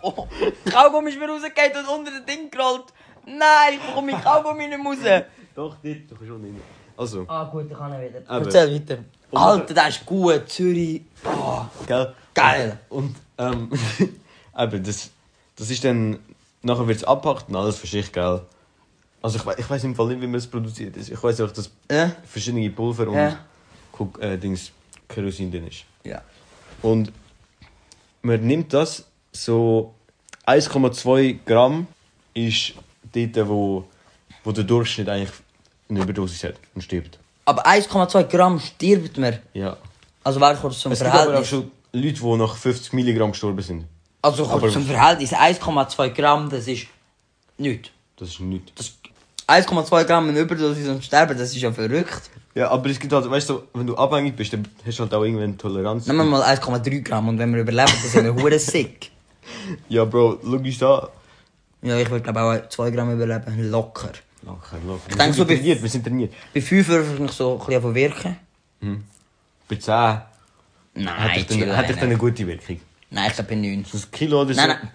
S2: oh. Kaugummi ist mir rausgefallen und unter das Ding gerollt. Nein, ich bekomme mein Kaugummi nicht raus.
S1: Doch, dort, doch schon rein. Also,
S2: Ah gut, ich kann nicht wieder.
S1: Aber-
S2: Erzähl weiter. Alter, das ist gut. Zürich. Oh,
S1: gell?
S2: geil.
S1: Und, ähm, eben, das, das ist dann, nachher wird es abgepackt und alles verschickt, gell? Also ich, ich weiß im Fall nicht, wie man es produziert. Ich weiß einfach, dass
S2: Ja?
S1: verschiedene Pulver und
S2: Ja.
S1: Guck, äh, Dings, Kerosin drin ist.
S2: Ja.
S1: Und man nimmt das, so 1,2 Gramm ist dort, wo, wo der Durchschnitt eigentlich eine Überdosis hat und stirbt.
S2: Aber 1,2 Gramm stirbt man.
S1: Ja.
S2: Also warte kurz zum
S1: Es gibt aber auch
S2: Verhältnis.
S1: schon Leute, die nach 50 Milligramm gestorben sind.
S2: Also kurz
S1: aber-
S2: zum Verhältnis. 1,2 Gramm, das ist nichts.
S1: Das ist nichts.
S2: Das 1,2 Gramm in Überdosis und sterben, das ist ja verrückt.
S1: Ja, aber es gibt halt, weißt du, wenn du abhängig bist, dann hast du halt auch irgendwann Toleranz.
S2: Nehmen wir mal 1,3 Gramm und wenn wir überleben, dann sind wir hure sick.
S1: Ja, Bro, uns da.
S2: Ja, ich würde glaube auch 2 Gramm überleben. Locker.
S1: Okay, look.
S2: Ich denke so bei-
S1: trainiert, wir sind trainiert.
S2: Bei 5 würde ich so ein bisschen davon wirken.
S1: Bei 10 hat
S2: Nein,
S1: ich dann, hat ich dann eine gute Wirkung.
S2: Nein, ich glaube bei 9.
S1: So ein Kilo oder so.
S2: Nein, nein.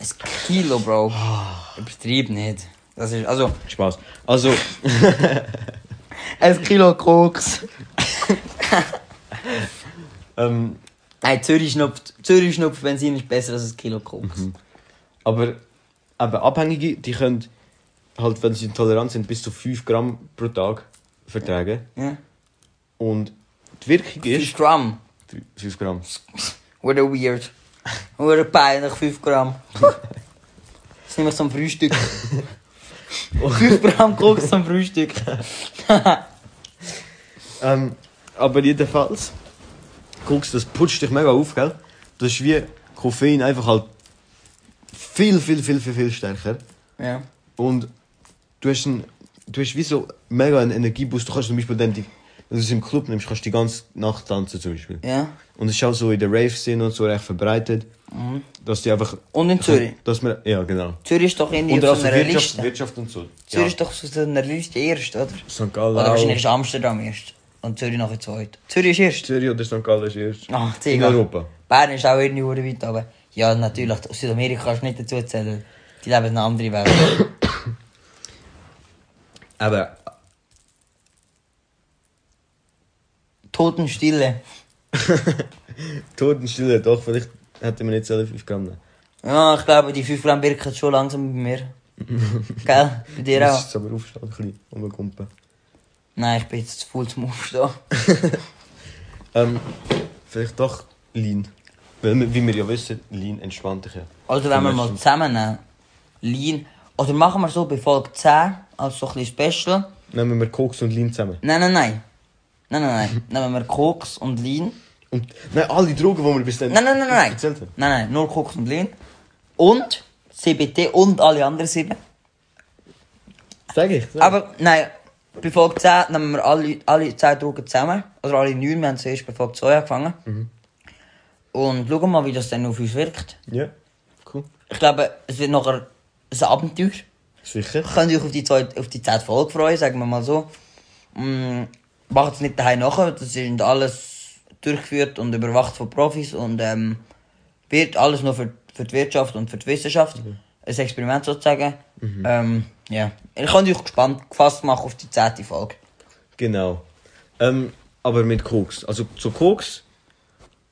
S2: Ein Kilo, Bro. Übertrieb nicht. Das ist, also,
S1: Spaß. Also,
S2: ein Kilo Koks.
S1: ähm,
S2: Nein, Zürich schnupft Benzin ist besser als ein Kilo Koks.
S1: aber eben Abhängige, die können halt, wenn sie tolerant sind, bis zu 5 Gramm pro Tag vertragen.
S2: Ja.
S1: Und die Wirkung
S2: 5
S1: ist...
S2: Gramm.
S1: 5 Gramm.
S2: Wurde weird. Wurde peinlich, 5 Gramm. Das nehme ich zum Frühstück. 5 Gramm Koks zum Frühstück.
S1: Ähm, aber jedenfalls, guckst das putscht dich mega auf, gell? Das ist wie Koffein, einfach halt viel, viel, viel, viel, viel stärker.
S2: Ja.
S1: Und du hast, ein, du hast wie so mega einen Energieboost. Du kannst zum Beispiel dann, die, wenn du es im Club nimmst, kannst du die ganze Nacht tanzen zum Beispiel.
S2: Ja.
S1: Und es ist auch so in der Rave-Szene und so recht verbreitet, dass die einfach...
S2: Und in Zürich.
S1: Dass man, ja, genau.
S2: Zürich ist doch
S1: Und
S2: auf
S1: also
S2: so einer
S1: Wirtschaft,
S2: Liste.
S1: Wirtschaft und so.
S2: Zürich ist doch so einer Liste erst, oder?
S1: St. Gallen
S2: Oder wahrscheinlich ist Amsterdam erst. Und Zürich nachher zweit. Zürich ist erst.
S1: Zürich oder St. Gallen ist erst.
S2: Ah,
S1: in. Europa.
S2: Bern ist auch irgendwie weit aber Ja, natürlich. Südamerika kannst du nicht dazu zählen. Die leben in einer anderen Welt.
S1: Aber
S2: Totenstille.
S1: Totenstille, doch, vielleicht hätten wir nicht so 5 Gramm nehmen.
S2: Ja, ich glaube, die 5 Gramm wirken schon langsam bei mir. Gell? Bei dir
S1: Du
S2: auch?
S1: musst aber aufstehen, ein bisschen rumkumpen.
S2: Nein, ich bin jetzt zu voll zum Aufstehen.
S1: Ähm, vielleicht doch Lean. Weil, wir- wie wir ja wissen, Lean entspannt dich ja.
S2: Also wenn wir mal zusammennehmen. Lean. Oder machen wir so bei Folge 10, als so ein bisschen Special.
S1: Nehmen wir Koks und Lean zusammen.
S2: Nein, nein, nein. Nein, nein, nein. Nehmen wir Koks und Lean.
S1: Und, nein, alle Drogen, die wir bis dann
S2: Nein, nein, nein, nein.
S1: erzählt haben.
S2: Nein, nein, nur Koks und Lean. Und CBT und alle anderen sieben.
S1: Sag ich. Sag.
S2: Aber nein, bei Folge 10 nehmen wir alle, alle 10 Drogen zusammen. Oder alle 9, wir haben zuerst bei Folge 2 angefangen. Und schauen mal, wie das dann auf uns wirkt.
S1: Ja, cool.
S2: Ich glaube, es wird nachher ein Abenteuer.
S1: Sicher.
S2: Könnt ihr euch auf die, zweite, auf die 10. Folge freuen, sagen wir mal so. Macht es nicht daheim nachher, das sind alles durchgeführt und überwacht von Profis und ähm, wird alles nur für, für die Wirtschaft und für die Wissenschaft. Ein Experiment sozusagen. Ähm, ja. Ich kann euch gespannt gefasst machen auf die 10. Folge.
S1: Genau. Ähm, aber mit Koks. Also zu Koks,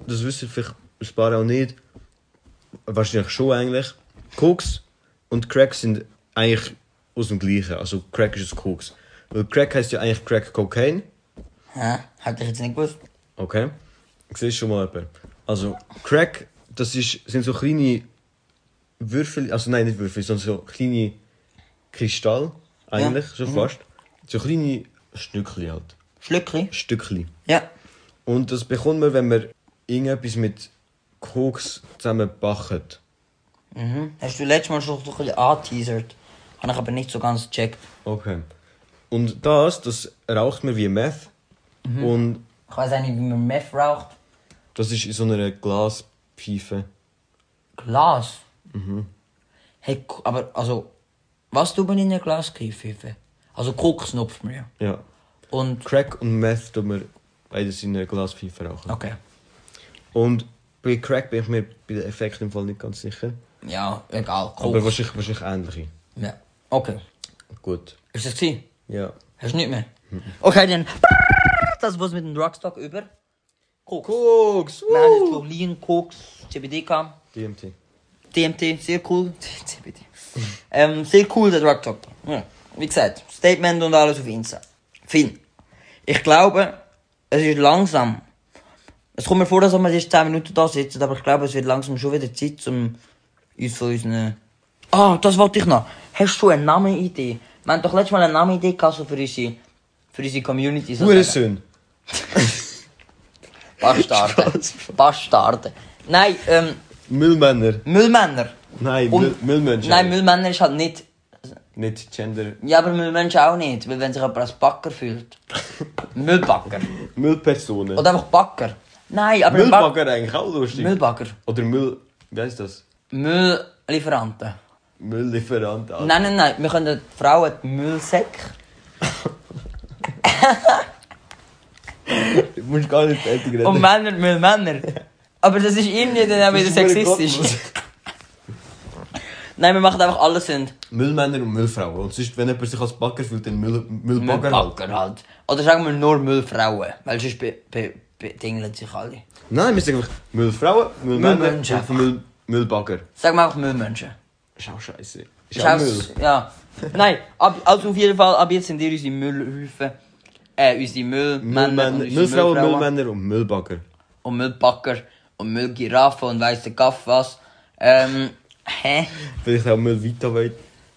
S1: das wissen vielleicht ein paar auch nicht. Wahrscheinlich schon eigentlich. Koks und Crack sind eigentlich aus dem gleichen. Also Crack ist Koks. Weil Crack heißt ja eigentlich Crack Cocaine.
S2: Hä? Hätte ich jetzt nicht gewusst.
S1: Okay. Siehst schon mal jemand. Also Crack, das ist, sind so kleine Würfel, also nein, nicht Würfel, sondern so kleine Kristall, eigentlich,
S2: Ja.
S1: schon fast. So kleine Stückchen halt.
S2: Schlückli?
S1: Stückchen.
S2: Ja.
S1: Und das bekommt man, wenn man irgendetwas mit Koks zusammen backt.
S2: Mhm. Hast du letztes Mal schon so ein bisschen angeteasert. Habe ich aber nicht so ganz gecheckt.
S1: Okay. Und das, das raucht man wie Meth. Und
S2: Ich weiß auch nicht, wie man Meth raucht.
S1: das ist in so einer Glaspfeife.
S2: Glas? Hey, K- aber also, was tut man in einer Glaskiefe? Also Koks nupft man ja.
S1: Ja.
S2: Und,
S1: Crack und Meth tun wir beides in einer Glaspfeife rauchen.
S2: okay.
S1: Und bei Crack bin ich mir bei den Effekten im Fall nicht ganz sicher.
S2: Ja, egal. Koks.
S1: Aber wahrscheinlich, wahrscheinlich ähnliche.
S2: Ja. Okay.
S1: Gut.
S2: Ist das gewesen?
S1: Ja.
S2: Hast du nicht mehr? Okay, dann. Das war's mit dem Drugstock über. Koks.
S1: Koks!
S2: Jetzt Lean, Koks, CBD gehabt.
S1: DMT.
S2: DMT, sehr cool. CBD. ähm, sehr cool, der Drug Talk. Ja. Wie gesagt, Statement und alles auf Insta. Finn, ich glaube, es ist langsam. Es kommt mir vor, dass wir erst 10 Minuten da sitzen, aber ich glaube, es wird langsam schon wieder Zeit, um uns von unseren... Ah, das wollte ich noch. Hast du eine Namenidee? Wir haben doch letztes Mal eine Namenidee gehabt, so für unsere, für unsere Community.
S1: Hurensohn.
S2: Bastarde. Bastarde. Nein, ähm,
S1: Müllmänner.
S2: Müllmänner.
S1: Nein, Müll, Müllmenschen.
S2: Nein, Müllmänner ist halt nicht
S1: Nicht Gender.
S2: Ja, aber Müllmenschen auch nicht, weil wenn sich jemand als Backer fühlt. Müllbacker.
S1: Müllpersonen.
S2: Oder einfach Backer. Nein, aber
S1: Müllbagger eigentlich auch lustig.
S2: Müllbagger.
S1: Oder Müll. Wie heißt das?
S2: Mülllieferanten.
S1: Mülllieferant. Alter.
S2: Nein, nein, nein, wir können Frauen die Müllsäcke.
S1: Du musst gar nicht fertig reden.
S2: Und Männer die Müllmänner. Aber das ist irgendwie dann auch wieder sexistisch. Nein, wir machen einfach alles sind
S1: Müllmänner und Müllfrauen. Und sonst, wenn jemand sich als Backer fühlt, dann Müll, Müllbagger halt.
S2: Müllbacker halt. Oder sagen wir nur Müllfrauen, weil sonst be be bedingeln sich alle.
S1: Nein, wir sagen einfach Müllfrauen, Müllmänner und Müll, Müllbagger.
S2: Sagen wir einfach Müllmenschen.
S1: Ist auch scheiße. Ist auch- Müll.
S2: Ja. Nein, ab, also auf jeden Fall, ab jetzt sind ihr unsere Müllhäufen. Äh, unsere Müllmänner. und
S1: Müllmänner,
S2: unsere
S1: Müllfrauen. Müllmänner und Müllbagger.
S2: Und Müllbacker. Und Müllgiraffe und weiss der Gaff was. Ähm, hä?
S1: Vielleicht auch Müll Vitaweit,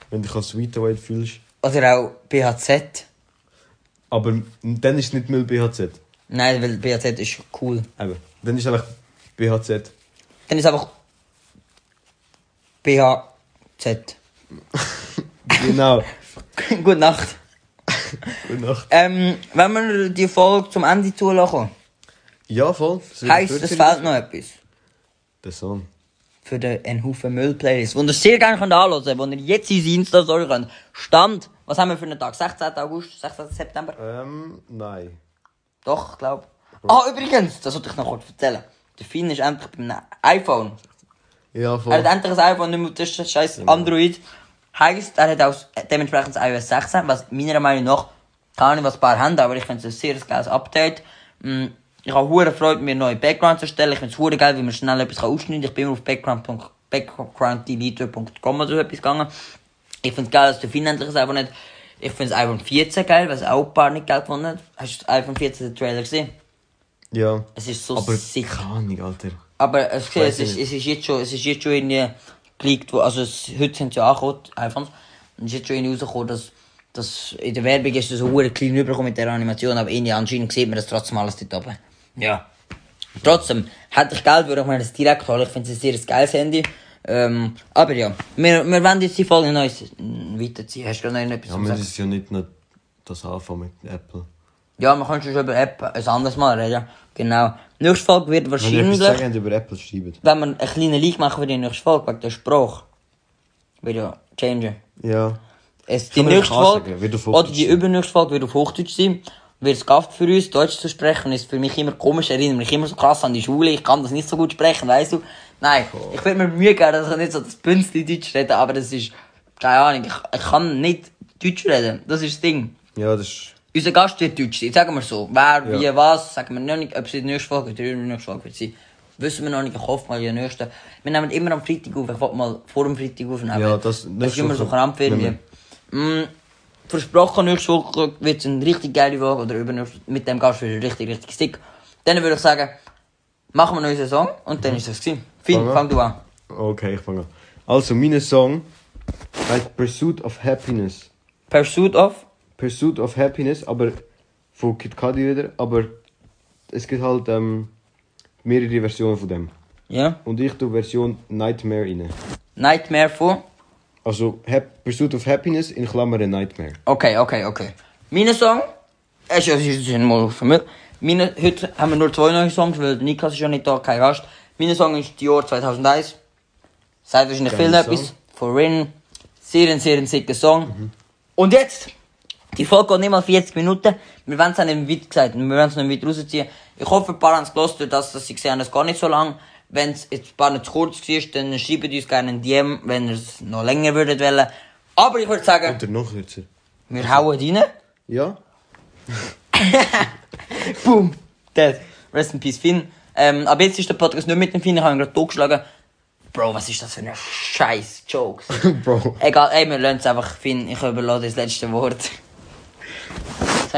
S1: wenn du dich als Vitaweit fühlst.
S2: Oder auch BHZ.
S1: Aber dann ist es nicht Müll BHZ.
S2: Nein, weil BHZ ist cool.
S1: Eben. Dann ist einfach BHZ.
S2: Dann ist einfach BHZ.
S1: Genau.
S2: Gute Nacht.
S1: Gute Nacht.
S2: Ähm, wenn wir die Folge zum Ende zulassen,
S1: Ja, voll.
S2: Heisst, es fehlt noch etwas.
S1: Der Song.
S2: für den ein Haufen Müll-Playlist, wo ihr sehr gerne könnt anhören könnt, wo ihr jetzt in Insta-Story könnt. Stand, was haben wir für einen Tag? 16. August, 16. September?
S1: Ähm, nein.
S2: Doch, ich glaube. Ah, übrigens, das wollte ich noch kurz erzählen. Der Finn ist endlich beim iPhone.
S1: Ja, voll.
S2: Er hat endlich ein iPhone, nicht mehr das scheiß Android. Heisst, er hat auch dementsprechend das iOS 16, was meiner Meinung nach, keine Ahnung, was ein paar haben, aber ich finde es ein sehr geiles Update. Mm, Ich habe hure Freude, mir neue Backgrounds zu erstellen. Ich finde es hure geil, wie man schnell etwas ausschneiden kann. Ich bin immer auf background.backgrounddelete.com oder so etwas gegangen. Ich finde es geil, dass der Finn endlich das iPhone hat. Ich finde das iPhone 14 geil, es auch ein paar nicht geil gefunden hat. Hast du das iPhone 14 den Trailer gesehen?
S1: Ja.
S2: Es ist so
S1: Aber
S2: sick.
S1: keine Ahnung, Alter.
S2: Aber es, es,
S1: weiß
S2: ist,
S1: nicht.
S2: es ist jetzt schon, es ist jetzt schon irgendwie geleakt, wo, also es, heute sind sie ja angekommen, iPhones. Und es ist jetzt schon rausgekommen, dass, dass in der Werbung ist das so klein rübergekommen mit der Animation, aber irgendwie anscheinend sieht man das trotzdem alles dort oben. Ja. Trotzdem, hätte ich Geld, würde ich mir das direkt holen. Ich finde es ein sehr geiles Handy. Ähm, aber ja, wir, wir wollen jetzt die Folge noch weiterziehen. Hast du noch etwas
S1: Ja, wir
S2: sagen?
S1: ist ja nicht nur das anfangen mit Apple.
S2: Ja, man kann schon über App ein anderes Mal reden. Genau. Nächste Folge wird
S1: Wenn ihr
S2: wahrscheinlich...
S1: sagen über Apple, schreibt.
S2: wenn wir einen kleinen Leak machen für die nächste Folge, wegen der Sprache, wird ja changen.
S1: Ja.
S2: Es, die nächste Folge,
S1: sagen,
S2: oder die übernächste Folge wird auf Hochdeutsch sein, wird es Gaft für uns, Deutsch zu sprechen, ist für mich immer komisch, erinnert mich immer so krass an die Schule, ich kann das nicht so gut sprechen, weißt du? Nein, ich würde mir Mühe geben, dass ich nicht so das Bünzli Deutsch rede, aber das ist, keine Ahnung, ich, ich kann nicht Deutsch reden, das ist das Ding.
S1: Ja, das ist.
S2: Unser Gast wird Deutsch sein, sagen wir so. Wer,
S1: Ja.
S2: wie, was, sagen wir noch nicht, ob es in der nächsten Folge oder in der nächsten Folge wird sein. Wissen wir noch nicht, ich hoffe mal in der nächsten. Wir nehmen immer am Freitag auf, ich wollte mal vor dem Freitag aufnehmen.
S1: Ja, das-
S2: das ist immer so knapp irgendwie. Mm, versprochen, nächste Woche wird es eine richtig geile Folge, oder übernächste, mit dem Gast wird es richtig, richtig sick. Dann würde ich sagen, machen wir noch unseren Song und dann ist das gewesen. Finn,
S1: Fang an.
S2: fang du an.
S1: Okay, ich fange an. Also, mein Song heißt Pursuit of Happiness.
S2: Pursuit of?
S1: Pursuit of Happiness, aber von Kid Cudi wieder. Aber es gibt halt ähm, mehrere Versionen von dem.
S2: Ja.
S1: Und ich tue Version Nightmare rein.
S2: Nightmare von?
S1: Also Hap Pursuit of Happiness in Klammern Nightmare.
S2: Okay, okay, okay. Mein Song, es ist, ist mal von mir. Meine, heute haben wir nur zwei neue Songs, weil der Niklas ist ja nicht da, kein Gast. Mein Song ist die Jahr 2001. Sagt wahrscheinlich viel etwas. Von Rin. Sehr, ein sehr ein sicker Song. Und jetzt, die Folge geht nicht mal 40 Minuten. Wir wollen es auch nicht weit gesagt, wir wollen es nicht weit rausziehen. Ich hoffe, ein paar haben es gehört, durch das, dass sie haben, es geht nicht so lang. Wenn es jetzt ein paar nicht zu kurz war, dann schreibt uns gerne ein DM, wenn ihr es noch länger würdet wollen. Aber ich würde sagen,
S1: Oder noch kürzer.
S2: wir hauen rein.
S1: Ja?
S2: Boom. Dead. Rest in Peace, Finn. Ähm, aber jetzt ist der Podcast nicht mit dem Finn, ich habe ihn gerade totgeschlagen. Bro, was ist das für eine scheiß Jokes?
S1: Bro.
S2: Egal, ey, wir lernen es einfach, Finn, ich überlasse das letzte Wort.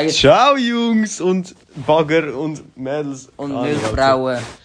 S1: Ciao Jungs und Bagger und Mädels.
S2: und
S1: Ah,
S2: null
S1: Alter.
S2: Frauen.